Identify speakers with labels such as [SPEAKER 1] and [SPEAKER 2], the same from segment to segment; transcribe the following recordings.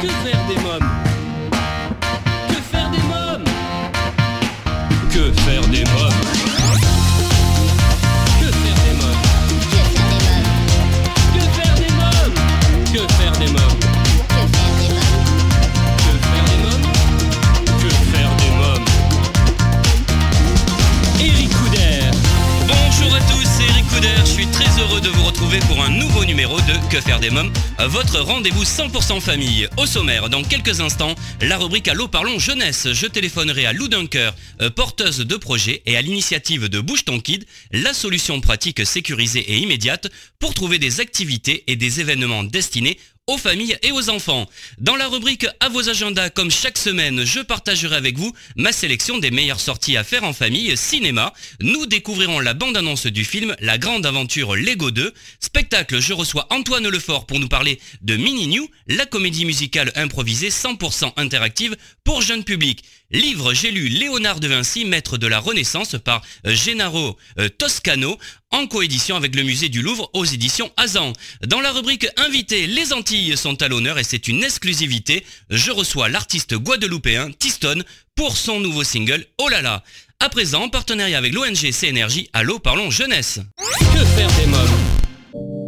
[SPEAKER 1] Que faire des mômes votre rendez-vous 100% famille. Au sommaire, dans quelques instants, la rubrique Allô parlons jeunesse. Je téléphonerai à Lou Dunker, euh, porteuse de projet et à l'initiative de Bouge ton Kid, la solution pratique, sécurisée et immédiate pour trouver des activités et des événements destinés aux familles et aux enfants. Dans la rubrique à vos agendas, comme chaque semaine, je partagerai avec vous ma sélection des meilleures sorties à faire en famille cinéma. Nous découvrirons la bande-annonce du film La Grande Aventure Lego 2. Spectacle, je reçois Antoine Lefort pour nous parler de Mini New, la comédie musicale improvisée 100% interactive pour jeunes publics. Livre, j'ai lu Léonard de Vinci, maître de la Renaissance par euh, Gennaro euh, Toscano, en coédition avec le musée du Louvre aux éditions Azan. Dans la rubrique Invité, les Antilles sont à l'honneur et c'est une exclusivité. Je reçois l'artiste guadeloupéen Tiston pour son nouveau single Oh là là. À présent, en partenariat avec l'ONG CNRJ, Allô parlons jeunesse. Que faire des mômes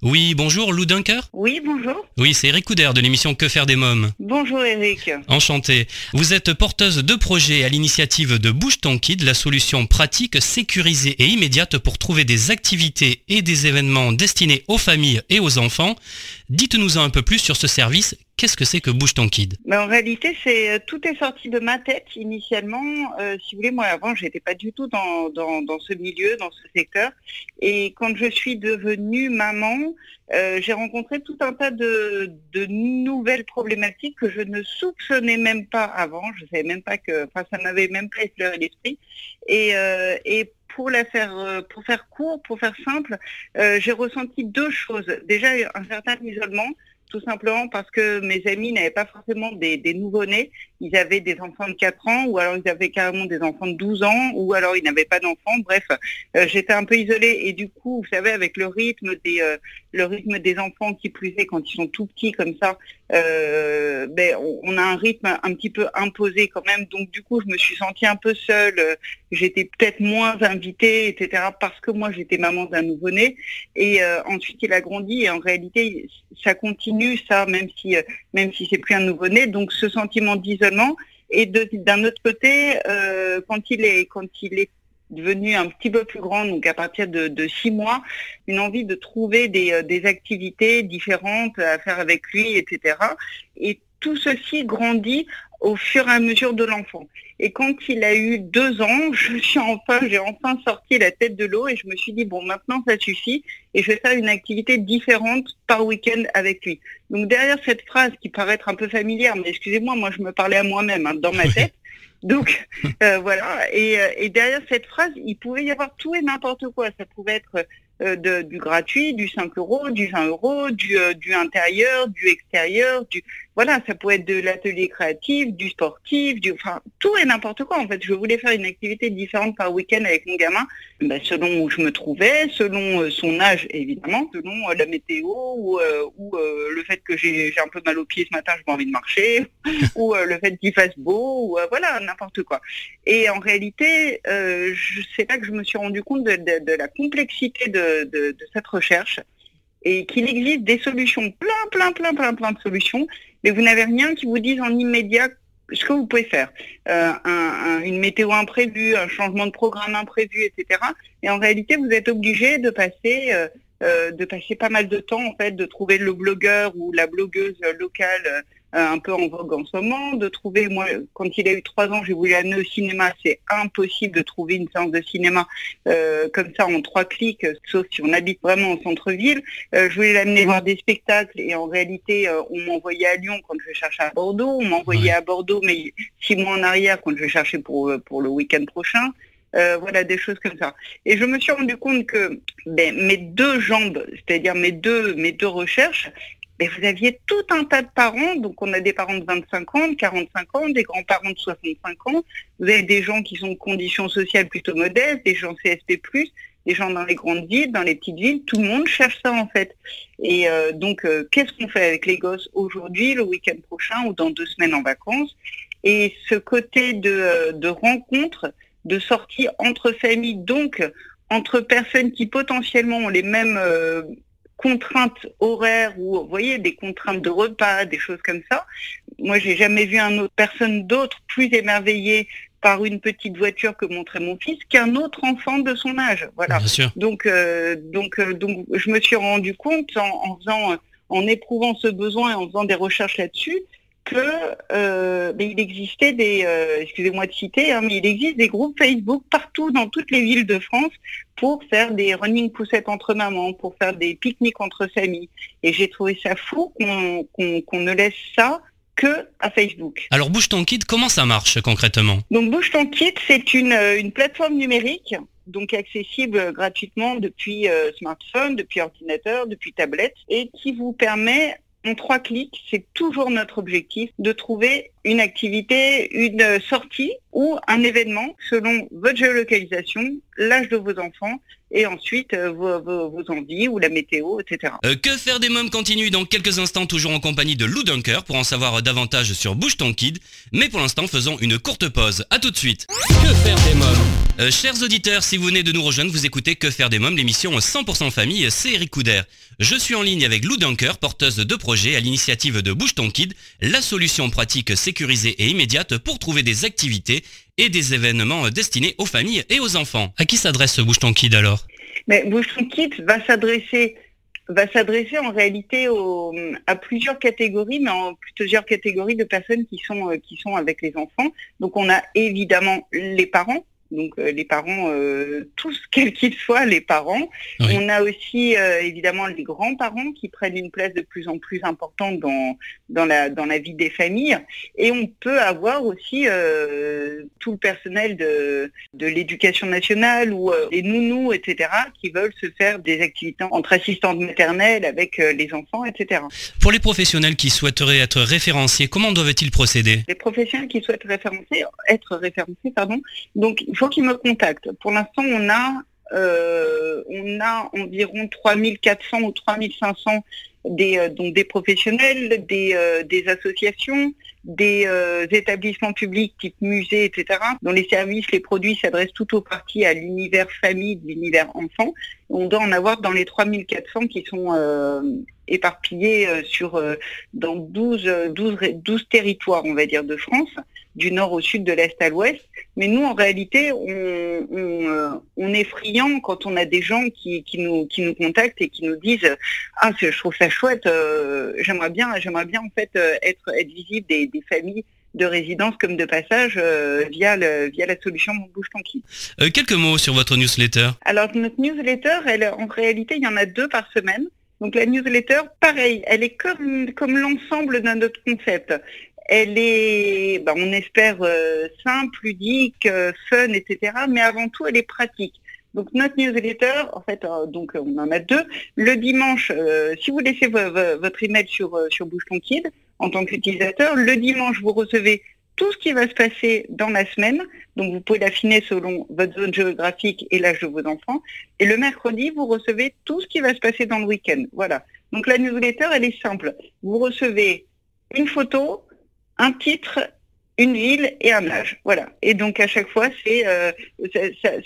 [SPEAKER 1] Oui, bonjour Lou Dunker
[SPEAKER 2] Oui, bonjour.
[SPEAKER 1] Oui, c'est Eric Couder de l'émission Que faire des mômes.
[SPEAKER 2] Bonjour Eric.
[SPEAKER 1] Enchanté. Vous êtes porteuse de projet à l'initiative de Bouge ton Kid, la solution pratique, sécurisée et immédiate pour trouver des activités et des événements destinés aux familles et aux enfants. Dites-nous un peu plus sur ce service. Qu'est-ce que c'est que Bouge ton Kid?
[SPEAKER 2] Mais en réalité, c'est euh, tout est sorti de ma tête initialement. Euh, si vous voulez, moi avant, j'étais pas du tout dans, dans, ce milieu, dans ce secteur. Et quand je suis devenue maman, euh, j'ai rencontré tout un tas de, de nouvelles problématiques que je ne soupçonnais même pas avant. Je savais même pas que, enfin, ça m'avait même pas effleuré l'esprit. Et, et pour la faire, pour faire court, pour faire simple, j'ai ressenti deux choses. Déjà, un certain isolement, tout simplement parce que mes amis n'avaient pas forcément des, des nouveau-nés. Ils avaient des enfants de 4 ans, ou alors ils avaient carrément des enfants de 12 ans, ou alors ils n'avaient pas d'enfants. Bref, euh, j'étais un peu isolée. Et du coup, vous savez, avec le rythme des, euh, le rythme des enfants qui plus est quand ils sont tout petits comme ça, euh, ben, on, a un rythme un petit peu imposé quand même. Donc du coup, je me suis sentie un peu seule. J'étais peut-être moins invitée, etc. Parce que moi, j'étais maman d'un nouveau-né. Et ensuite, il a grandi. Et en réalité, ça continue, ça, même si, même si c'est plus un nouveau-né. Donc ce sentiment d'isolement. Et d'un autre côté, euh, quand il est, quand il est devenu un petit peu plus grand, donc à partir de, six mois, une envie de trouver des, euh, des activités différentes à faire avec lui, etc. Et tout ceci grandit au fur et à mesure de l'enfant. Et quand il a eu deux ans, je suis enfin, j'ai enfin sorti la tête de l'eau et je me suis dit bon maintenant ça suffit et je vais faire une activité différente par week-end avec lui. Donc derrière cette phrase qui paraît être un peu familière, mais excusez-moi, moi je me parlais à moi-même hein, dans ma tête. Donc euh, voilà, et, euh, et derrière cette phrase, il pouvait y avoir tout et n'importe quoi. Ça pouvait être euh, de- du gratuit, du 5 euros, du 20 euros, du, euh, du intérieur, du extérieur, du voilà, ça pouvait être de l'atelier créatif, du sportif, du enfin tout et n'importe quoi. En fait, je voulais faire une activité différente par week-end avec mon gamin, ben, selon où je me trouvais, selon euh, son âge évidemment, selon euh, la météo ou, euh, ou le fait que j'ai un peu mal aux pieds ce matin, j'ai pas envie de marcher, ou le fait qu'il fasse beau, ou voilà n'importe quoi. Et en réalité, c'est là que je me suis rendu compte de, de- de la complexité de cette recherche et qu'il existe des solutions, plein, plein, plein, plein, plein de solutions, mais vous n'avez rien qui vous dise en immédiat ce que vous pouvez faire. Euh, un- un- une météo imprévue, un changement de programme imprévu, etc. Et en réalité, vous êtes obligé de passer, euh, euh, de passer pas mal de temps, en fait, de trouver le blogueur ou la blogueuse locale un peu en vogue en ce moment, de trouver, moi, quand il a eu trois ans, j'ai voulu amener au cinéma, c'est impossible de trouver une séance de cinéma comme ça en trois clics, sauf si on habite vraiment au centre-ville. je voulais l'amener voir des spectacles et en réalité, on m'envoyait à Lyon quand je cherchais à Bordeaux, on m'envoyait à Bordeaux, mais six mois en arrière quand je cherchais pour, pour le week-end prochain. Euh, voilà, des choses comme ça. Et je me suis rendu compte que ben, mes deux jambes, c'est-à-dire mes deux, mes deux recherches, ben, vous aviez tout un tas de parents, donc on a des parents de 25 ans, de 45 ans, des grands-parents de 65 ans, vous avez des gens qui sont de conditions sociales plutôt modestes, des gens CSP+, des gens dans les grandes villes, dans les petites villes, tout le monde cherche ça en fait. Et euh, donc, euh, qu'est-ce qu'on fait avec les gosses aujourd'hui, le week-end prochain ou dans deux semaines en vacances? Et ce côté de, de rencontre, de sortie entre familles, donc entre personnes qui potentiellement ont les mêmes euh, contraintes horaires ou, vous voyez, des contraintes de repas, des choses comme ça. Moi, j'ai jamais vu un autre personne d'autre plus émerveillée par une petite voiture que montrait mon fils qu'un autre enfant de son âge. Voilà. Donc, euh, donc, euh, donc, je me suis rendu compte en, en faisant, en éprouvant ce besoin et en faisant des recherches là-dessus, que euh, il existait des, euh, excusez-moi de citer, hein, mais il existe des groupes Facebook partout dans toutes les villes de France pour faire des running poussettes entre mamans, pour faire des pique-niques entre familles. Et j'ai trouvé ça fou qu'on ne laisse ça que à Facebook.
[SPEAKER 1] Alors Bouge ton kit, comment ça marche concrètement?
[SPEAKER 2] Donc Bouge ton kit, c'est une, une plateforme numérique donc accessible gratuitement depuis euh, smartphone, depuis ordinateur, depuis tablette, et qui vous permet en trois clics, c'est toujours notre objectif de trouver une activité, une sortie ou un événement selon votre géolocalisation, l'âge de vos enfants et ensuite euh, vos, envies ou la météo, etc.
[SPEAKER 1] Euh, que faire des mômes continue dans quelques instants, toujours en compagnie de Lou Dunker pour en savoir davantage sur Bouge ton Kid. Mais pour l'instant, faisons une courte pause. A tout de suite. Que faire des mômes? Euh, Chers auditeurs, si vous venez de nous rejoindre, vous écoutez Que faire des mômes, l'émission 100% famille, c'est Eric Couder. Je suis en ligne avec Lou Dunker, porteuse de projets à l'initiative de Bouge ton Kid, la solution pratique sécurisée et immédiate pour trouver des activités et des événements destinés aux familles et aux enfants. À qui s'adresse Bouge ton Kid alors?
[SPEAKER 2] Mais Bouge ton Kid va s'adresser va s'adresser en réalité à plusieurs catégories, mais en plusieurs catégories de personnes qui sont, qui sont avec les enfants. Donc on a évidemment les parents, donc euh, les parents, euh, tous quels qu'ils soient, les parents. On a aussi euh, évidemment les grands-parents qui prennent une place de plus en plus importante dans, dans, la, dans la vie des familles. Et on peut avoir aussi tout le personnel de, de l'éducation nationale ou les nounous, etc., qui veulent se faire des activités entre assistantes maternelles avec les enfants, etc.
[SPEAKER 1] Pour les professionnels qui souhaiteraient être référenciés, comment doivent-ils procéder?
[SPEAKER 2] Les professionnels qui souhaitent référencer, être référencés, pardon, donc faut qu'ils me contactent. Pour l'instant, on a, euh, on a environ 3400 ou 3500 des, euh, donc des professionnels, des, euh, associations, des établissements publics type musée, etc., dont les services, les produits s'adressent tout au parti à l'univers famille, l'univers enfant. On doit en avoir dans les 3400 qui sont éparpillés sur, dans 12, 12, 12 territoires, on va dire, de France du nord au sud, de l'est à l'ouest. Mais nous, en réalité, on, euh, est friand quand on a des gens qui, nous, qui nous contactent et qui nous disent Ah, je trouve ça chouette, euh, j'aimerais bien, j'aimerais bien en fait euh, être, être visible des, familles de résidence comme de passage via, le, via la solution Mon Bouge Tranquille.
[SPEAKER 1] quelques mots sur votre newsletter.
[SPEAKER 2] Alors notre newsletter, elle, en réalité, il y en a deux par semaine. Donc la newsletter, pareil, elle est comme, comme l'ensemble de notre concept. Elle est, ben, on espère, euh, simple, ludique, euh, fun, etc. Mais avant tout, elle est pratique. Donc notre newsletter, en fait, euh, donc on en a deux. Le dimanche, si vous laissez votre email sur sur Bouge Kid en tant qu'utilisateur, le dimanche vous recevez tout ce qui va se passer dans la semaine. Donc vous pouvez l'affiner selon votre zone géographique et l'âge de vos enfants. Et le mercredi, vous recevez tout ce qui va se passer dans le week-end. Voilà. Donc la newsletter, elle est simple. Vous recevez une photo, un titre, une ville et un âge. Voilà. Et donc à chaque fois, c'est euh,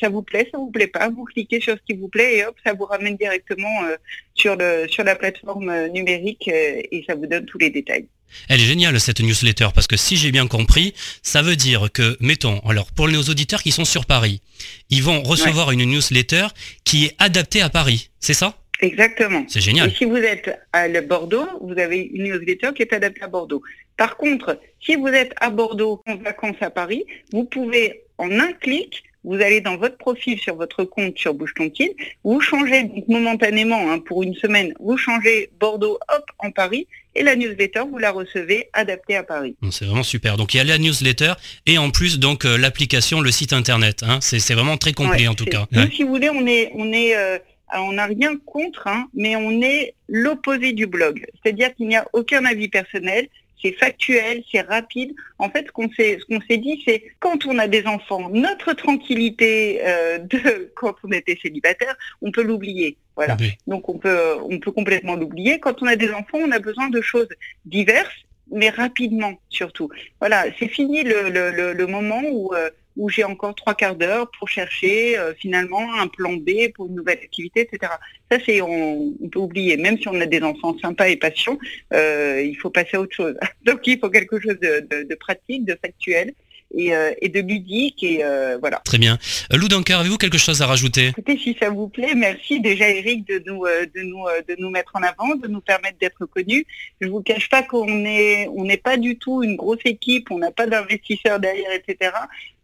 [SPEAKER 2] ça, vous plaît, ça vous plaît pas, vous cliquez sur ce qui vous plaît et hop, ça vous ramène directement euh, sur le sur la plateforme euh, numérique et ça vous donne tous les détails.
[SPEAKER 1] Elle est géniale cette newsletter parce que si j'ai bien compris, ça veut dire que, mettons, alors pour nos auditeurs qui sont sur Paris, ils vont recevoir une newsletter qui est adaptée à Paris, c'est ça?
[SPEAKER 2] Exactement.
[SPEAKER 1] C'est génial.
[SPEAKER 2] Et si vous êtes à le Bordeaux, vous avez une newsletter qui est adaptée à Bordeaux. Par contre, si vous êtes à Bordeaux en vacances à Paris, vous pouvez en un clic vous allez dans votre profil sur votre compte sur Bouche ton Kid, vous changez donc momentanément hein, pour une semaine, vous changez Bordeaux, hop, en Paris, et la newsletter, vous la recevez adaptée à Paris.
[SPEAKER 1] C'est vraiment super. Donc il y a la newsletter et en plus donc euh, l'application, le site internet. Hein. C'est vraiment très complet
[SPEAKER 2] Ouais,
[SPEAKER 1] en tout cas.
[SPEAKER 2] Nous,
[SPEAKER 1] Ouais.
[SPEAKER 2] si vous voulez, on est, on est, euh, alors, on n'a rien contre, hein, mais on est l'opposé du blog. C'est-à-dire qu'il n'y a aucun avis personnel. C'est factuel, c'est rapide. En fait, ce qu'on s'est, ce qu'on s'est dit, c'est quand on a des enfants, notre tranquillité euh, de quand on était célibataire, on peut l'oublier. Voilà.
[SPEAKER 1] Oui.
[SPEAKER 2] Donc on peut, on peut complètement l'oublier. Quand on a des enfants, on a besoin de choses diverses, mais rapidement surtout. Voilà, c'est fini le, le, le, le moment où, euh, où j'ai encore trois quarts d'heure pour chercher euh, finalement un plan B pour une nouvelle activité, etc. Ça, c'est on, on peut oublier. Même si on a des enfants sympas et patients, euh, il faut passer à autre chose. Donc il faut quelque chose de, de, de pratique, de factuel et, euh, et de ludique et euh, voilà.
[SPEAKER 1] Très bien. Lou Dunker, avez-vous quelque chose à rajouter?
[SPEAKER 2] Écoutez, si ça vous plaît, merci déjà Eric de nous euh, de nous de nous mettre en avant, de nous permettre d'être connus. Je vous cache pas qu'on est on n'est pas du tout une grosse équipe, on n'a pas d'investisseurs derrière, etc.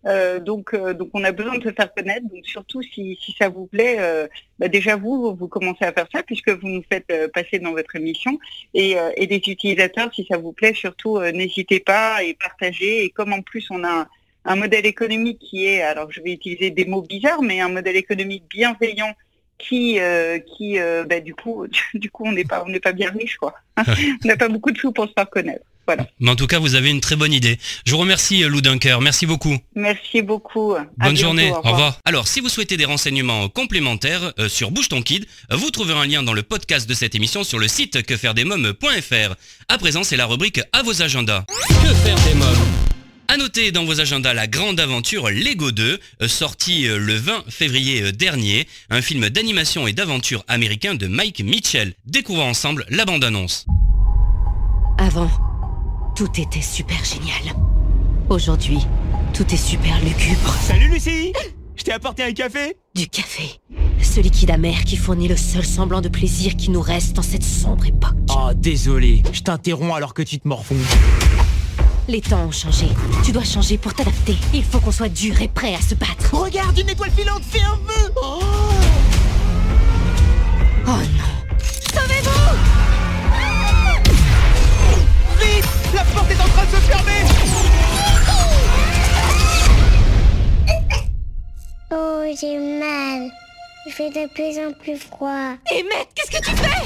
[SPEAKER 2] Euh, donc euh, donc on a besoin de se faire connaître. Donc surtout si, ça vous plaît, euh, bah, déjà vous vous commencez à faire ça puisque vous nous faites passer dans votre émission. Et, et des utilisateurs si ça vous plaît surtout n'hésitez pas et partagez et comme en plus on a un, modèle économique qui est alors je vais utiliser des mots bizarres mais un modèle économique bienveillant qui qui bah, du coup du coup on n'est pas on n'est pas bien riche quoi. On n'a pas beaucoup de sous pour se faire connaître voilà
[SPEAKER 1] Mais en tout cas, vous avez une très bonne idée. Je vous remercie euh, Lou Dunker. Merci beaucoup.
[SPEAKER 2] merci beaucoup À
[SPEAKER 1] Bonne
[SPEAKER 2] bientôt,
[SPEAKER 1] journée,
[SPEAKER 2] au
[SPEAKER 1] au revoir. Alors, si vous souhaitez des renseignements complémentaires euh, sur Bouge ton Kid, euh, vous trouverez un lien dans le podcast de cette émission sur le site quefairedesmoms.fr. À présent, c'est la rubrique à vos agendas. Que faire des mômes? À noter dans vos agendas la grande aventure Lego 2, euh, sorti euh, le 20 février euh, dernier, un film d'animation et d'aventure américain de Mike Mitchell. Découvrons ensemble la bande-annonce.
[SPEAKER 3] Avant, tout était super génial. Aujourd'hui, tout est super lugubre.
[SPEAKER 4] Salut Lucie Je t'ai apporté un café
[SPEAKER 3] Du café. Ce liquide amer qui fournit le seul semblant de plaisir qui nous reste en cette sombre époque.
[SPEAKER 4] Oh désolé, je t'interromps alors que tu te morfonds.
[SPEAKER 3] Les temps ont changé. Tu dois changer pour t'adapter. Il faut qu'on soit dur et prêt à se battre.
[SPEAKER 4] Regarde une étoile filante, fais un vœu oh
[SPEAKER 3] Oh non.
[SPEAKER 4] La porte est en train de se fermer
[SPEAKER 5] Oh, j'ai mal. Il fait de plus en plus froid.
[SPEAKER 3] Emmett, qu'est-ce que tu fais?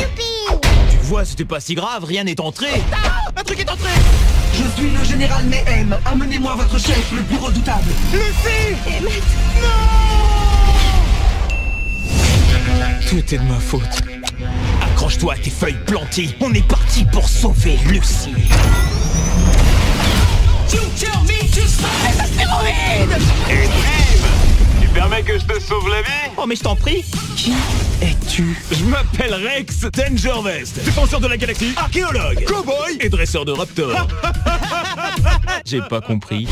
[SPEAKER 5] Youpi
[SPEAKER 4] Tu vois, c'était pas si grave, rien n'est entré Un truc est entré
[SPEAKER 6] Je suis le général Mehem. Amenez-moi votre chef le plus redoutable.
[SPEAKER 4] Lucie Tout est de ma faute. Accroche-toi à tes feuilles plantées. On est parti pour sauver Lucie.
[SPEAKER 7] Tu permets que je te sauve la vie?
[SPEAKER 4] Oh mais je t'en prie. Qui es-tu?
[SPEAKER 7] Je m'appelle Rex Dangervest, défenseur de la galaxie, archéologue, cowboy.
[SPEAKER 4] Et dresseur de raptor. J'ai pas compris.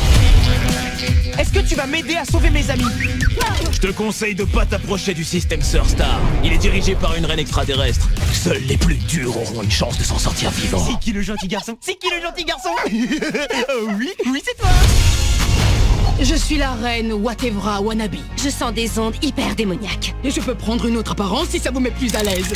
[SPEAKER 4] Est-ce que tu vas m'aider à sauver mes amis Je te conseille de pas t'approcher du système Surstar. Il est dirigé par une reine extraterrestre. Seuls les plus durs auront une chance de s'en sortir vivants. C'est qui le gentil garçon C'est qui le gentil garçon Oui, oui c'est toi
[SPEAKER 8] Je suis la reine Watevra Wannabe.
[SPEAKER 3] Je sens des ondes hyper démoniaques.
[SPEAKER 8] Et je peux prendre une autre apparence si ça vous met plus à l'aise.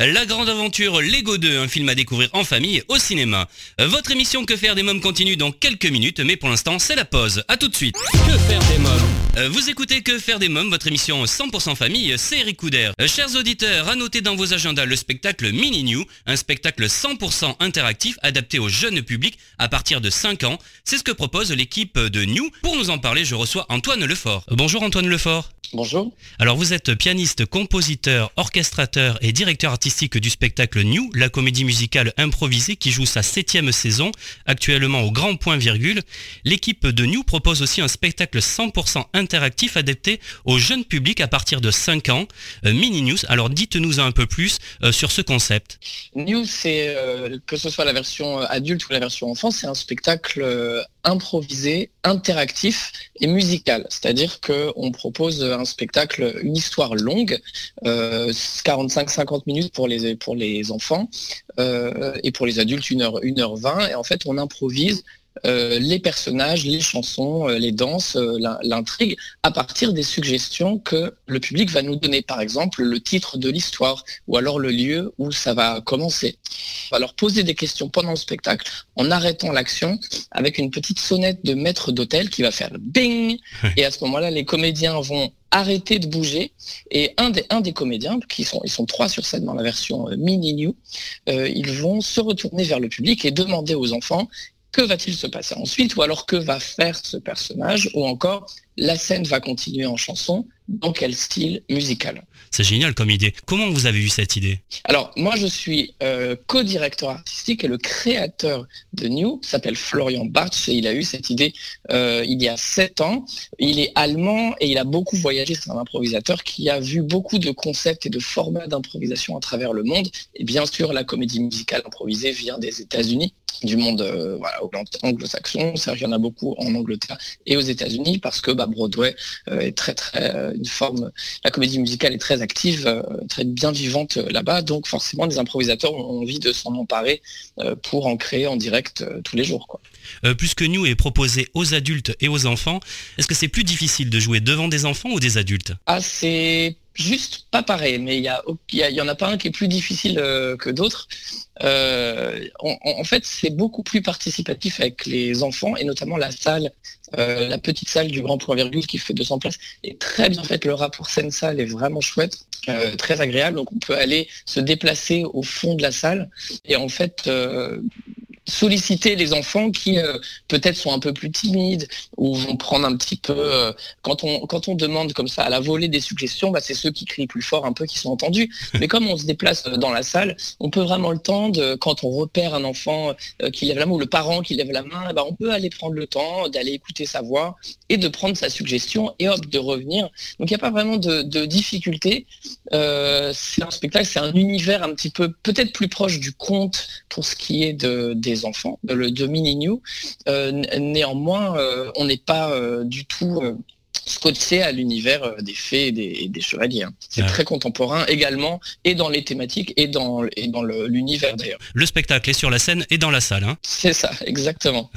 [SPEAKER 1] La grande aventure Lego 2, un film à découvrir en famille au cinéma. Euh, Votre émission Que faire des mômes continue dans quelques minutes, mais pour l'instant c'est la pause. À tout de suite. Que faire des mômes Vous écoutez Que faire des mômes, votre émission 100% famille, c'est Eric Couder. Euh, Chers auditeurs, à noter dans vos agendas le spectacle Mini New, un spectacle 100% interactif adapté au jeune public à partir de 5 ans. C'est ce que propose l'équipe de New. Pour nous en parler, je reçois Antoine Lefort. Euh, Bonjour Antoine Lefort.
[SPEAKER 9] Bonjour.
[SPEAKER 1] Alors vous êtes pianiste, compositeur, orchestrateur et directeur artistique du spectacle New, la comédie musicale improvisée qui joue sa septième saison, actuellement au grand point virgule. L'équipe de New propose aussi un spectacle 100% interactif adapté au jeune public à partir de 5 ans. Euh, Mini News, alors dites-nous un peu plus euh, sur ce concept.
[SPEAKER 9] New, c'est euh, que ce soit la version adulte ou la version enfant, c'est un spectacle improvisé, interactif et musical. C'est-à-dire qu'on propose un spectacle, une histoire longue, 45-50 minutes pour les, pour les enfants, et pour les adultes 1h, 1h20. Et en fait, on improvise euh, les personnages, les chansons, euh, les danses, euh, l'intrigue, à partir des suggestions que le public va nous donner. Par exemple, le titre de l'histoire ou alors le lieu où ça va commencer. On va leur poser des questions pendant le spectacle en arrêtant l'action avec une petite sonnette de maître d'hôtel qui va faire bing. Et à ce moment-là, les comédiens vont arrêter de bouger. Et un des, un des comédiens, qui sont, ils sont trois sur scène dans la version mini new, ils vont se retourner vers le public et demander aux enfants que va-t-il se passer ensuite? Ou alors que va faire ce personnage? Ou encore, la scène va continuer en chanson dans quel style musical
[SPEAKER 1] C'est génial comme idée. Comment vous avez eu cette idée?
[SPEAKER 9] Alors, moi, je suis euh, co-directeur artistique et le créateur de New s'appelle Florian Bartsch et il a eu cette idée euh, il y a sept ans. Il est allemand et il a beaucoup voyagé. C'est un improvisateur qui a vu beaucoup de concepts et de formats d'improvisation à travers le monde. Et bien sûr, la comédie musicale improvisée vient des États-Unis du monde euh, anglo-saxon. Il y en a beaucoup en Angleterre et aux États-Unis parce que bah, Broadway est très très une forme, la comédie musicale est très active, euh, très bien vivante euh, là-bas, donc forcément des improvisateurs ont envie de s'en emparer euh, pour en créer en direct tous les jours. Quoi.
[SPEAKER 1] puisque New est proposé aux adultes et aux enfants, est-ce que c'est plus difficile de jouer devant des enfants ou des adultes?
[SPEAKER 9] Ah, c'est juste pas pareil, mais il y, y, en a pas un qui est plus difficile que d'autres. en, fait, c'est beaucoup plus participatif avec les enfants et notamment la salle euh, la petite salle du Grand Point Virgule qui fait 200 places est très bien faite. Le rapport scène-salle est vraiment chouette, euh, très agréable. Donc on peut aller se déplacer au fond de la salle et en fait euh, solliciter les enfants qui euh, peut-être sont un peu plus timides ou vont prendre un petit peu euh, quand on quand on demande comme ça à la volée des suggestions bah, c'est ceux qui crient plus fort un peu qui sont entendus. Mais comme on se déplace euh, dans la salle on peut vraiment le temps de quand on repère un enfant qui lève la main ou le parent qui lève la main bah, on peut aller prendre le temps d'aller écouter sa voix et de prendre sa suggestion et hop de revenir. Donc il n'y a pas vraiment de, de difficulté. C'est un spectacle c'est un univers un petit peu peut-être plus proche du conte pour ce qui est de des enfants, le, de Mini New. Euh, néanmoins, euh, on n'est pas euh, du tout scotché à l'univers euh, des fées et des, chevaliers. Hein. C'est très contemporain également, et dans les thématiques, et dans, et dans l'univers d'ailleurs.
[SPEAKER 1] Le spectacle est sur la scène et dans la salle. Hein.
[SPEAKER 9] C'est ça, exactement.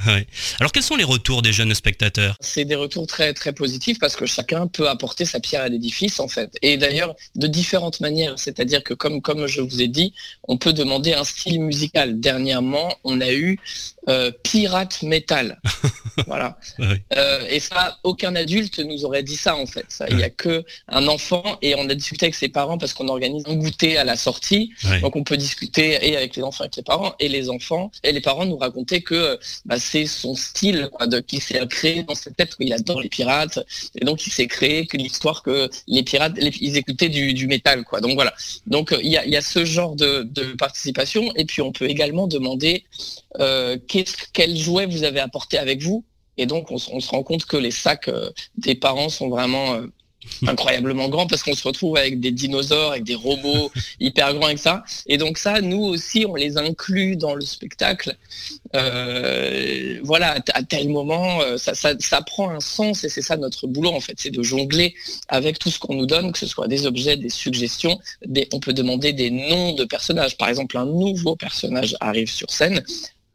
[SPEAKER 1] Alors quels sont les retours des jeunes spectateurs?
[SPEAKER 9] C'est des retours très très positifs parce que chacun peut apporter sa pierre à l'édifice en fait. Et d'ailleurs de différentes manières, c'est-à-dire que comme, comme je vous ai dit, on peut demander un style musical. Dernièrement, on a eu euh, pirate metal. voilà. Euh, et ça, aucun adulte nous aurait dit ça en fait. Il n'y a que un enfant et on a discuté avec ses parents parce qu'on organise un goûter à la sortie. Donc on peut discuter et avec les enfants, avec les parents et les enfants et les parents nous racontaient que bah, c'est son style quoi, de, qui s'est créé dans sa tête. Il adore les pirates et donc il s'est créé que l'histoire que les pirates, ils écoutaient du, métal quoi. Donc voilà. Donc il y a, ce genre de, participation et puis on peut également demander euh, quel jouet vous avez apporté avec vous et donc, on, se rend compte que les sacs euh, des parents sont vraiment euh, incroyablement grands parce qu'on se retrouve avec des dinosaures, avec des robots hyper grands et ça. Et donc ça, nous aussi, on les inclut dans le spectacle. Euh, voilà, à tel moment, ça, ça, prend un sens et c'est ça notre boulot en fait, c'est de jongler avec tout ce qu'on nous donne, que ce soit des objets, des suggestions. Des, on peut demander des noms de personnages. Par exemple, un nouveau personnage arrive sur scène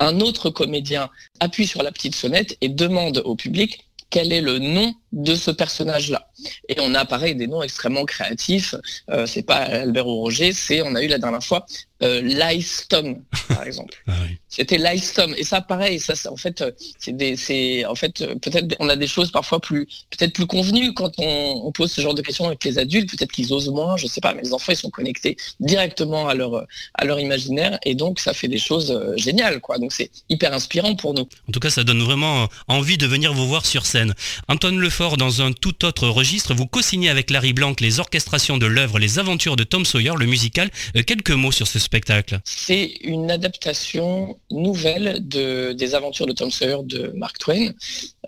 [SPEAKER 9] un autre comédien appuie sur la petite sonnette et demande au public quel est le nom de ce personnage-là. Et on a pareil des noms extrêmement créatifs. Euh, c'est pas Albert ou Roger, c'est on a eu la dernière fois euh, Tom, par exemple. Ah C'était Tom. Et ça, pareil, ça, en fait, c'est des, c'est, en fait, peut-être, on a des choses parfois plus, peut-être plus convenues quand on, pose ce genre de questions avec les adultes. Peut-être qu'ils osent moins, je sais pas, mais les enfants, ils sont connectés directement à leur, à leur imaginaire, et donc ça fait des choses euh, géniales, quoi. Donc c'est hyper inspirant pour nous.
[SPEAKER 1] En tout cas, ça donne vraiment envie de venir vous voir sur scène. Antoine Lefort, dans un tout autre registre, vous co-signez avec Larry Blanc les orchestrations de l'œuvre Les Aventures de Tom Sawyer, le musical. Euh, quelques mots sur ce spectacle.
[SPEAKER 9] C'est une adaptation nouvelle de, des Aventures de Tom Sawyer de Mark Twain,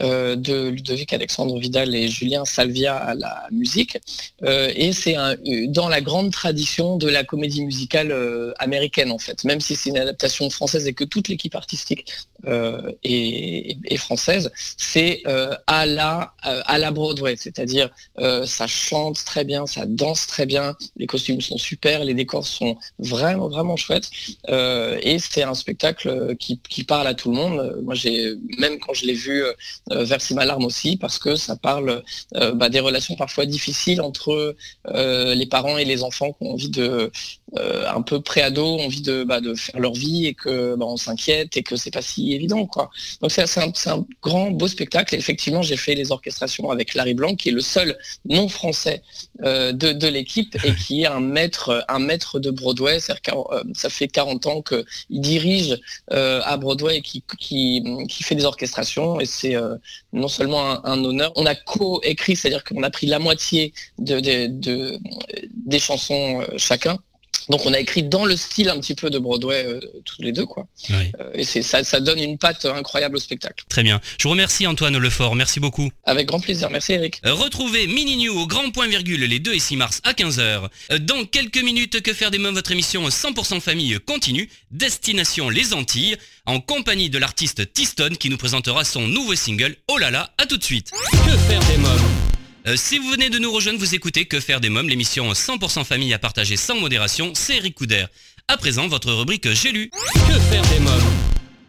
[SPEAKER 9] euh, de Ludovic Alexandre Vidal et Julien Salvia à la musique. Euh, et c'est dans la grande tradition de la comédie musicale américaine, en fait. Même si c'est une adaptation française et que toute l'équipe artistique est, française, c'est à, la, à la Broadway. C'est-à-dire, ça chante très bien, ça danse très bien, les costumes sont super, les décors sont vraiment vraiment chouettes euh, et c'est un spectacle qui, parle à tout le monde. Moi j'ai même quand je l'ai vu euh, verser ma larme aussi parce que ça parle euh, bah, des relations parfois difficiles entre les parents et les enfants qui ont envie de un peu pré-ado, envie de, bah, de faire leur vie et que bah, on s'inquiète et que c'est pas si évident quoi. Donc c'est un, un, grand beau spectacle. Et effectivement j'ai fait les orchestrations avec Larry Blanc qui est le seul non français de, de l'équipe et qui est un maître un maître de Broadway, euh, ça fait 40 ans qu'il dirige euh, à Broadway et qui, qui, fait des orchestrations et c'est euh, non seulement un, honneur. On a co-écrit, c'est-à-dire qu'on a pris la moitié de, des chansons chacun donc on a écrit dans le style un petit peu de Broadway euh, tous les deux quoi. Euh, et c'est ça, ça donne une patte incroyable au spectacle.
[SPEAKER 1] Très bien. Je vous remercie Antoine Lefort, merci beaucoup.
[SPEAKER 9] Avec grand plaisir, merci Eric.
[SPEAKER 1] Euh, retrouvez Mini New au grand point virgule les 2 et 6 mars à 15h. Dans quelques minutes, que faire des mômes votre émission 100% famille continue, destination les Antilles, en compagnie de l'artiste Tiston qui nous présentera son nouveau single Oh là là, à tout de suite. Que faire des mômes euh, si vous venez de nous rejoindre, vous écoutez Que faire des mômes, l'émission 100% famille à partager sans modération, c'est Eric Couder. À présent, votre rubrique J'ai lu. Que faire des mômes?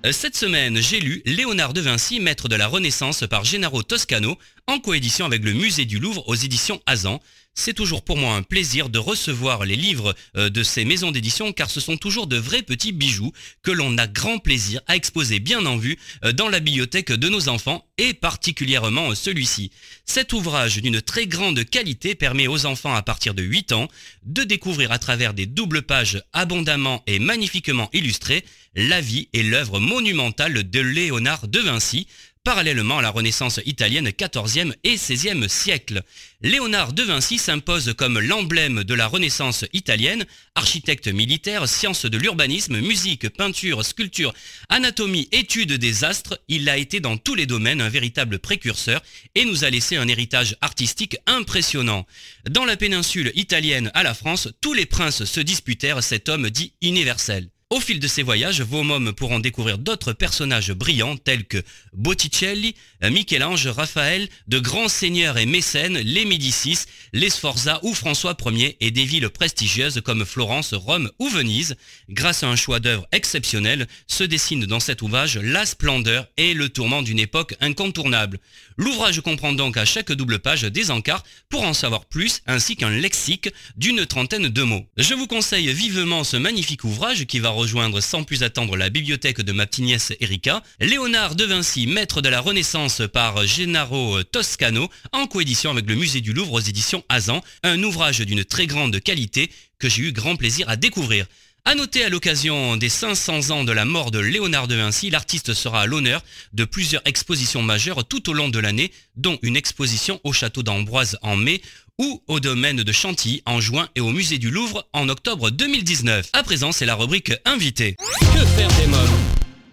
[SPEAKER 1] Euh, cette semaine, j'ai lu Léonard de Vinci, maître de la Renaissance par Gennaro Toscano, en coédition avec le Musée du Louvre aux éditions Azan. C'est toujours pour moi un plaisir de recevoir les livres euh, de ces maisons d'édition car ce sont toujours de vrais petits bijoux que l'on a grand plaisir à exposer bien en vue euh, dans la bibliothèque de nos enfants et particulièrement celui-ci. Cet ouvrage d'une très grande qualité permet aux enfants à partir de 8 ans de découvrir à travers des doubles pages abondamment et magnifiquement illustrées la vie et l'œuvre monumentale de Léonard de Vinci, parallèlement à la Renaissance italienne 14e et 16e siècle. Léonard de Vinci s'impose comme l'emblème de la Renaissance italienne, architecte militaire, science de l'urbanisme, musique, peinture, sculpture, anatomie, étude des astres, il a été dans tous les domaines un véritable précurseur et nous a laissé un héritage artistique impressionnant. Dans la péninsule italienne à la France, tous les princes se disputèrent cet homme dit universel. Au fil de ces voyages, vos mômes pourront découvrir d'autres personnages brillants tels que Botticelli, Michel-Ange, Raphaël, de grands seigneurs et mécènes, les Médicis, les Sforza ou François Ier et des villes prestigieuses comme Florence, Rome ou Venise. Grâce à un choix d'œuvres exceptionnel, se dessine dans cet ouvrage la splendeur et le tourment d'une époque incontournable. L'ouvrage comprend donc à chaque double page des encarts pour en savoir plus ainsi qu'un lexique d'une trentaine de mots. Je vous conseille vivement ce magnifique ouvrage qui va rejoindre sans plus attendre la bibliothèque de ma petite nièce Erika, Léonard de Vinci, maître de la Renaissance par Gennaro Toscano, en coédition avec le musée du Louvre aux éditions Azan, un ouvrage d'une très grande qualité que j'ai eu grand plaisir à découvrir. A noter à l'occasion des 500 ans de la mort de Léonard de Vinci, l'artiste sera à l'honneur de plusieurs expositions majeures tout au long de l'année, dont une exposition au château d'Ambroise en mai ou au domaine de Chantilly en juin et au musée du Louvre en octobre 2019. À présent, c'est la rubrique invité. Que faire des mômes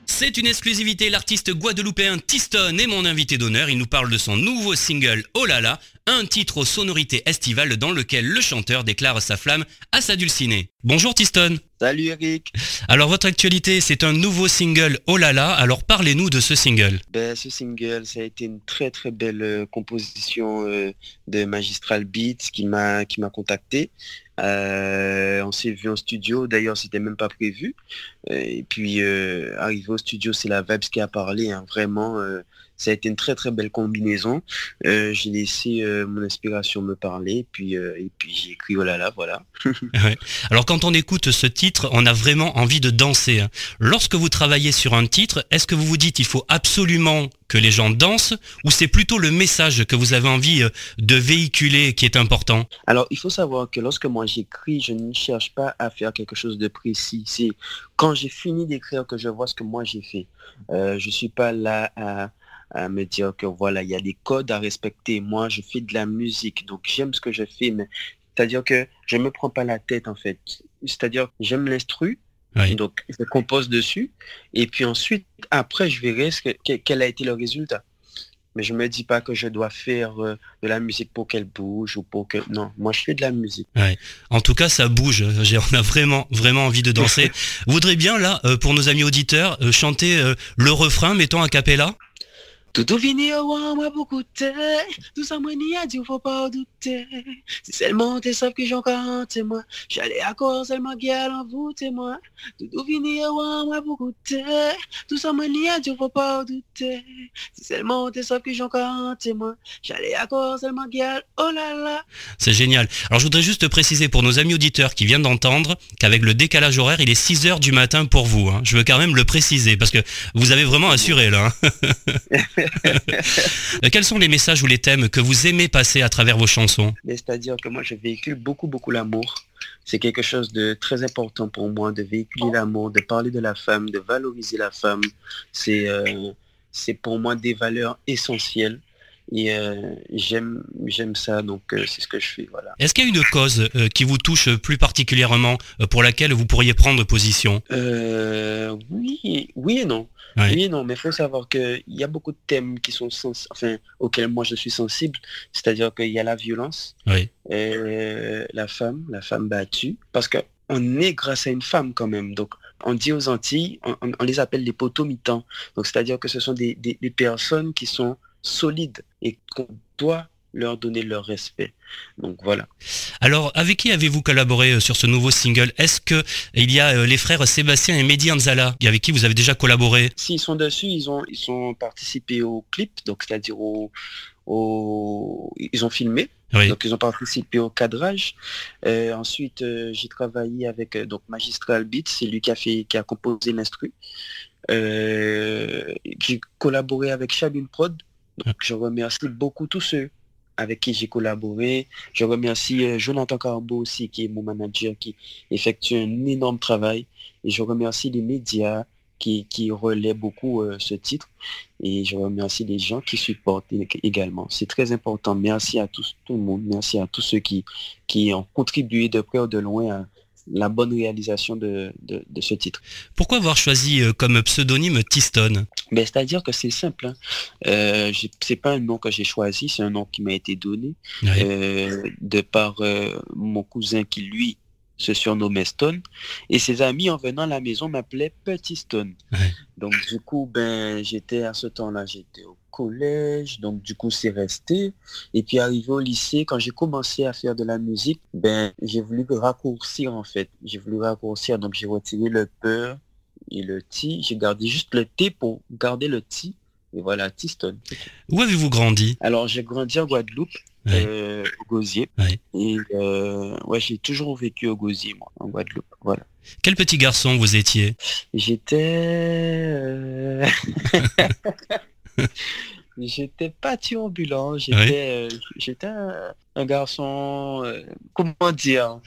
[SPEAKER 1] c'est une exclusivité, l'artiste guadeloupéen Tiston est mon invité d'honneur. Il nous parle de son nouveau single Oh là là, un titre aux sonorités estivales dans lequel le chanteur déclare sa flamme à sa dulcinée. Bonjour Tiston.
[SPEAKER 10] Salut Eric.
[SPEAKER 1] Alors votre actualité, c'est un nouveau single Oh là là, alors parlez-nous de ce single.
[SPEAKER 10] Ben, ce single, ça a été une très très belle euh, composition euh, de Magistral Beats qui m'a qui m'a contacté. Euh, on s'est vu en studio, d'ailleurs c'était même pas prévu. Et puis arrivé au studio, c'est la Vebs qui a parlé, hein. vraiment ça a été une très très belle combinaison. Euh, j'ai laissé euh, mon inspiration me parler, puis, euh, et puis j'ai écrit oh là là, voilà.
[SPEAKER 1] Alors quand on écoute ce titre, on a vraiment envie de danser. Hein. Lorsque vous travaillez sur un titre, est-ce que vous vous dites il faut absolument que les gens dansent ou c'est plutôt le message que vous avez envie de véhiculer qui est important?
[SPEAKER 10] Alors il faut savoir que lorsque moi j'écris, je ne cherche pas à faire quelque chose de précis. C'est quand j'ai fini d'écrire que je vois ce que moi j'ai fait. je ne suis pas là à à me dire que voilà, il y a des codes à respecter. Moi, je fais de la musique, donc j'aime ce que je fais, mais c'est-à-dire que je ne me prends pas la tête en fait. C'est-à-dire j'aime l'instru, donc je compose dessus, et puis ensuite, après, je verrai ce que, quel a été le résultat. Mais je me dis pas que je dois faire euh, de la musique pour qu'elle bouge ou pour que non, moi je fais de la musique.
[SPEAKER 1] En tout cas, ça bouge. On a vraiment vraiment envie de danser. Vous voudrez bien là, euh, pour nos amis auditeurs, euh, chanter le refrain, mettons un cappella?
[SPEAKER 10] Tout vini au roi, moi beaucoup de Tout ça, moi, ni a dit, faut pas douter. Si seulement t'es sauf que j'en compte, moi. J'allais à corps seulement gueule en vous, moi. Tout vini au roi, moi beaucoup de Tout ça, moi, ni a dit, faut pas douter. Si seulement t'es sauf que j'en compte, moi. J'allais à corps seulement gueule, oh là là.
[SPEAKER 1] C'est génial. Alors, je voudrais juste préciser pour nos amis auditeurs qui viennent d'entendre qu'avec le décalage horaire, il est 6 heures du matin pour vous. Hein. Je veux quand même le préciser parce que vous avez vraiment assuré là. Hein. Euh, quels sont les messages ou les thèmes que vous aimez passer à travers vos chansons?
[SPEAKER 10] C'est-à-dire que moi, je véhicule beaucoup, beaucoup l'amour. C'est quelque chose de très important pour moi, de véhiculer l'amour, de parler de la femme, de valoriser la femme. C'est euh, pour moi des valeurs essentielles. Et euh, j'aime j'aime ça, donc c'est ce que je fais. Voilà.
[SPEAKER 1] Est-ce qu'il y a une cause qui vous touche plus particulièrement, pour laquelle vous pourriez prendre position?
[SPEAKER 10] Oui, oui et non. Oui, non, mais il faut savoir qu'il y a beaucoup de thèmes qui sont enfin, auxquels moi je suis sensible. C'est-à-dire qu'il y a la violence, la femme, la femme battue, parce qu'on est grâce à une femme quand même. Donc, on dit aux Antilles, on, les appelle les potomitans. Donc, c'est-à-dire que ce sont des, des personnes qui sont solides et qu'on doit leur donner leur respect. Donc voilà.
[SPEAKER 1] Alors, avec qui avez-vous collaboré euh, sur ce nouveau single? Est-ce que il y a euh, les frères Sébastien et Mehdi Anzala, avec qui vous avez déjà collaboré?
[SPEAKER 10] S'ils sont dessus, ils ont, ils ont participé au clip, donc c'est-à-dire au, ils ont filmé. Donc ils ont participé au cadrage. Euh, ensuite, j'ai travaillé avec donc Magistral Beats, c'est lui qui a fait, qui a composé l'instru. j'ai collaboré avec Chabine Prod. Donc je remercie beaucoup tous ceux avec qui j'ai collaboré. Je remercie euh, Jonathan Carbo aussi, qui est mon manager, qui effectue un énorme travail. Et je remercie les médias qui, qui relaient beaucoup euh, ce titre. Et je remercie les gens qui supportent également. C'est très important. Merci à tous, tout le monde. Merci à tous ceux qui, qui ont contribué de près ou de loin la bonne réalisation de, ce titre.
[SPEAKER 1] Pourquoi avoir choisi euh, comme pseudonyme Tiston
[SPEAKER 10] ben, C'est-à-dire que c'est simple. Hein. Euh, c'est pas un nom que j'ai choisi, c'est un nom qui m'a été donné euh, de par euh, mon cousin qui, lui, se surnommait Stone. Et ses amis, en venant à la maison, m'appelaient Petit Stone. Donc, du coup, ben, j'étais à ce temps-là, j'étais au collège, donc du coup c'est resté. Et puis arrivé au lycée, quand j'ai commencé à faire de la musique, ben j'ai voulu raccourcir en fait. J'ai voulu raccourcir, donc j'ai retiré le peur et le ti. J'ai gardé juste le T pour garder le ti. Et voilà, Tiston.
[SPEAKER 1] Où avez-vous grandi?
[SPEAKER 10] Alors j'ai grandi en Guadeloupe. Euh, au Gosier. Et euh, ouais, j'ai toujours vécu au Gosier, moi, en Guadeloupe. Voilà.
[SPEAKER 1] Quel petit garçon vous étiez?
[SPEAKER 10] J'étais... Euh, J'étais pas turbulent, j'étais euh, un, garçon, euh, comment dire?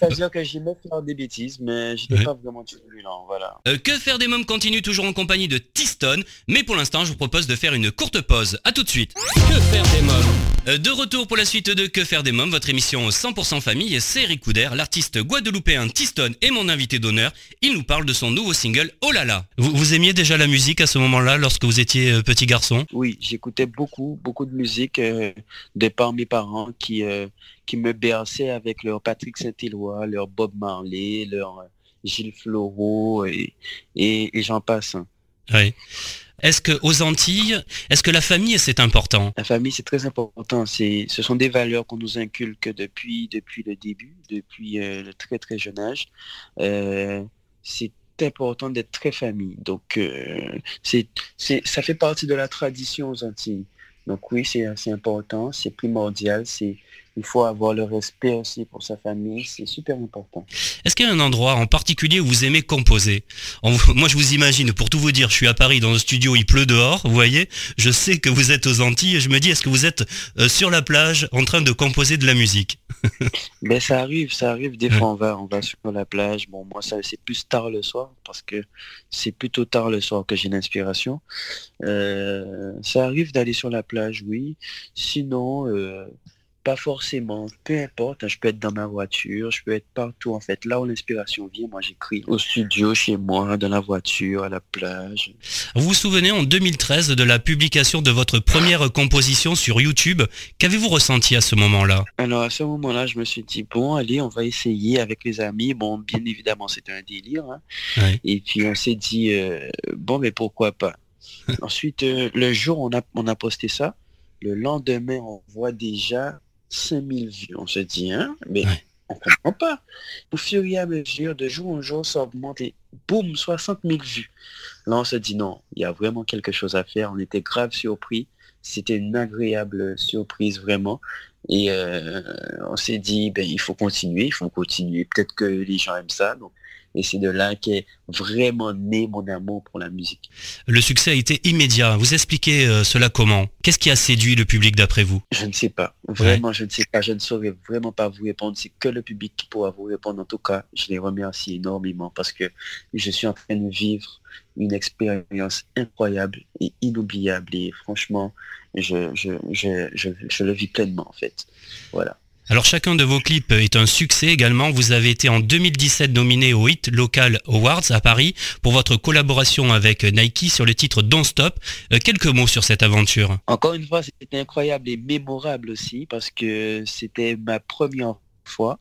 [SPEAKER 10] C'est-à-dire que j'aimais faire des bêtises, mais j'étais pas vraiment turbulent, voilà.
[SPEAKER 1] Euh, que faire des mômes continue toujours en compagnie de Tiston, mais pour l'instant je vous propose de faire une courte pause. A tout de suite. Que faire des mômes? De retour pour la suite de Que faire des mômes, votre émission 100% famille, c'est Ricoudère, l'artiste guadeloupéen Tiston et mon invité d'honneur. Il nous parle de son nouveau single Oh là là. Vous, vous aimiez déjà la musique à ce moment-là lorsque vous étiez petit garçon?
[SPEAKER 10] Oui, j'écoutais beaucoup, beaucoup de musique euh, de par mes parents qui, euh, qui me berçaient avec leur Patrick Saint-Éloi, leur Bob Marley, leur euh, Gilles Floro et, et, j'en passe. Hein.
[SPEAKER 1] Oui. Est-ce que aux Antilles, est-ce que la famille c'est important?
[SPEAKER 10] La famille c'est très important. C'est, ce sont des valeurs qu'on nous inculque depuis depuis le début, depuis le très très jeune âge. c'est important d'être très famille. Donc, euh, c'est, ça fait partie de la tradition aux Antilles. Donc oui, c'est assez important, c'est primordial, c'est il faut avoir le respect aussi pour sa famille, c'est super important.
[SPEAKER 1] Est-ce qu'il y a un endroit en particulier où vous aimez composer? Moi, je vous imagine, pour tout vous dire, je suis à Paris dans le studio, il pleut dehors, vous voyez, je sais que vous êtes aux Antilles et je me dis, est-ce que vous êtes euh, sur la plage en train de composer de la musique?
[SPEAKER 10] Ben ça arrive, ça arrive, des fois on va, on va sur la plage, bon moi ça c'est plus tard le soir parce que c'est plutôt tard le soir que j'ai l'inspiration. Euh, ça arrive d'aller sur la plage, oui. Sinon, euh, pas forcément, peu importe, hein, je peux être dans ma voiture, je peux être partout en fait. Là où l'inspiration vient, moi j'écris au studio, chez moi, dans la voiture, à la plage.
[SPEAKER 1] Vous vous souvenez en 2013 de la publication de votre première composition sur YouTube. Qu'avez-vous ressenti à ce moment-là?
[SPEAKER 10] Alors à ce moment-là, je me suis dit, bon, allez, on va essayer avec les amis. Bon, bien évidemment, c'était un délire. Hein. Et puis on s'est dit, euh, bon, mais pourquoi pas? Ensuite, euh, le jour où on a, on a posté ça, le lendemain, on voit déjà 5000 vues. On se dit, hein, mais on on comprend pas. Au fur et à mesure, de jour en jour, ça augmente et boum, 60 000 vues. Là, on se dit, non, il y a vraiment quelque chose à faire. On était grave surpris. C'était une agréable surprise, vraiment. Et euh, on s'est dit, ben, il faut continuer, il faut continuer. Peut-être que les gens aiment ça. Donc, et c'est de là qu'est vraiment né mon amour pour la musique.
[SPEAKER 1] Le succès a été immédiat. Vous expliquez euh, cela comment? Qu'est-ce qui a séduit le public d'après vous?
[SPEAKER 10] Je ne sais pas. Vraiment, je ne sais pas. Je ne saurais vraiment pas vous répondre. C'est que le public qui pourra vous répondre. En tout cas, je les remercie énormément parce que je suis en train de vivre une expérience incroyable et inoubliable. Et franchement, je, je, je, je le vis pleinement en fait. Voilà.
[SPEAKER 1] Alors chacun de vos clips est un succès également. Vous avez été en 2017 nominé au Hit Local Awards à Paris pour votre collaboration avec Nike sur le titre Don't Stop. Euh, quelques mots sur cette aventure.
[SPEAKER 10] Encore une fois, c'était incroyable et mémorable aussi parce que c'était ma première fois.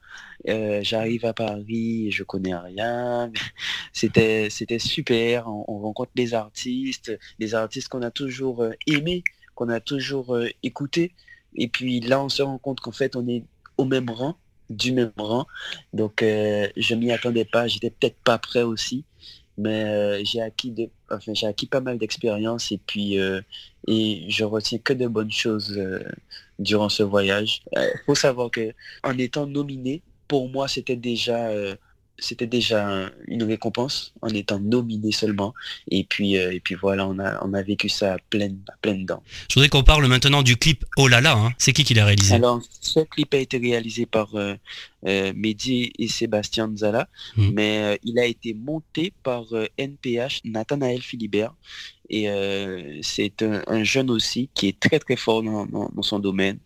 [SPEAKER 10] Euh, j'arrive à Paris, je connais rien. C'était c'était super. On, rencontre des artistes, des artistes qu'on a toujours euh, aimés, qu'on a toujours écoutés. Et puis là, on se rend compte qu'en fait, on est au même rang, du même rang. Donc euh, je m'y attendais pas, j'étais peut-être pas prêt aussi, mais euh, j'ai acquis de, enfin j'ai acquis pas mal d'expérience et puis euh, et je retiens que de bonnes choses durant ce voyage. Il faut savoir que en étant nominé, pour moi c'était déjà c'était déjà une récompense en étant nominé seulement. Et puis, euh, et puis voilà, on a, on a vécu ça à pleine, à pleine.
[SPEAKER 1] Je voudrais qu'on parle maintenant du clip Oh là là. Hein. C'est qui qui l'a réalisé?
[SPEAKER 10] Alors, ce clip a été réalisé par euh, euh, Mehdi et Sébastien Zala, mmh. mais il a été monté par NPH, Nathanaël Philibert. Et c'est un, jeune aussi qui est très très fort dans son domaine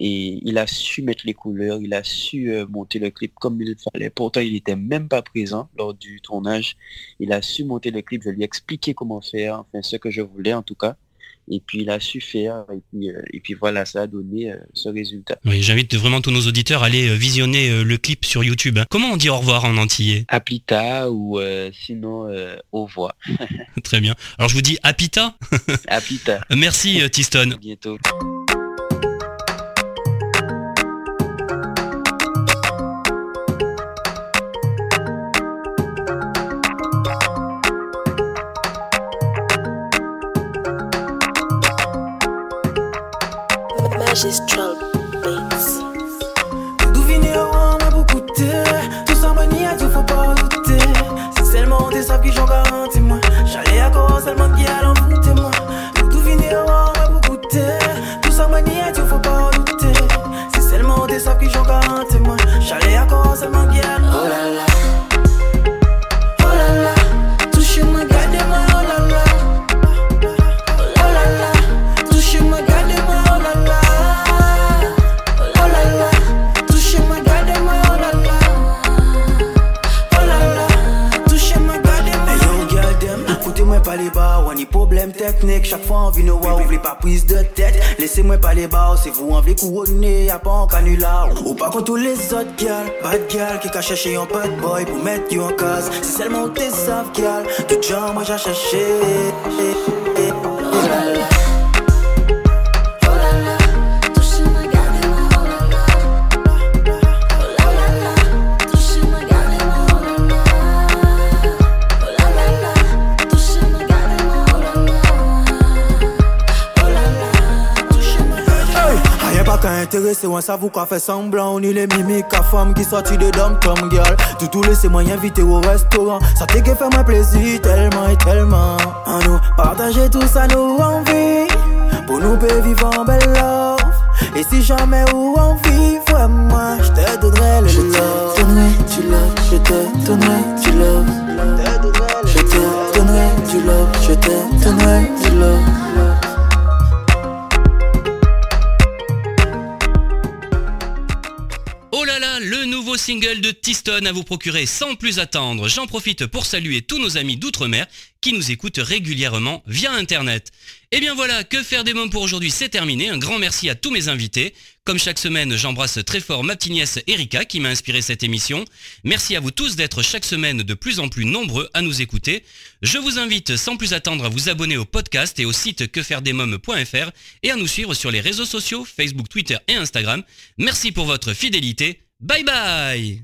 [SPEAKER 10] et il a su mettre les couleurs, il a su euh, monter le clip comme il fallait. Pourtant, il n'était même pas présent lors du tournage. Il a su monter le clip, je lui ai expliqué comment faire, enfin ce que je voulais en tout cas. Et puis il a su faire, et puis, euh, et puis voilà, ça a donné euh, ce résultat.
[SPEAKER 1] Oui, j'invite vraiment tous nos auditeurs à aller visionner le clip sur YouTube. Hein. Comment on dit au revoir en antillais?
[SPEAKER 10] Apita ou sinon au revoir.
[SPEAKER 1] Très bien. Alors je vous dis Apita.
[SPEAKER 10] Apita.
[SPEAKER 1] Merci Tiston.
[SPEAKER 10] À bientôt.
[SPEAKER 11] Magistral Beats. Deviner on m'a beaucoup coûté. Tout ça, manie, il faut pas douter. C'est seulement des sables qui j'en garantis, moi. J'allais à quoi seulement qui allent tête. Laissez-moi pas les bas, c'est vous en voulez couronner, y'a pas en canular. Ou pas contre tous les autres gals, bad gal qui qu'a cherché un bad boy pour mettre you en case. C'est seulement tes savent gal, tout genre moi j'ai cherché. Intéresser, on s'avoue qu'à fait semblant. Ni les mimiques à femme qui sortit de dom tom girl. Tout tout laisser moi inviter au restaurant. Ça t'est que fait ma plaisir tellement et tellement. À nous partager tout ça, nous envie. Pour nous peut vivre en belle love. Et si jamais où on vit, moi, je te donnerai le love. Je te donnerai du love, je te donnerai
[SPEAKER 1] single de Tiston à vous procurer sans plus attendre. J'en profite pour saluer tous nos amis d'outre-mer qui nous écoutent régulièrement via Internet. Et bien voilà, que faire des mômes pour aujourd'hui, c'est terminé. Un grand merci à tous mes invités. Comme chaque semaine, j'embrasse très fort ma petite nièce Erika qui m'a inspiré cette émission. Merci à vous tous d'être chaque semaine de plus en plus nombreux à nous écouter. Je vous invite sans plus attendre à vous abonner au podcast et au site quefairedesmoms.fr et à nous suivre sur les réseaux sociaux, Facebook, Twitter et Instagram. Merci pour votre fidélité. Bye bye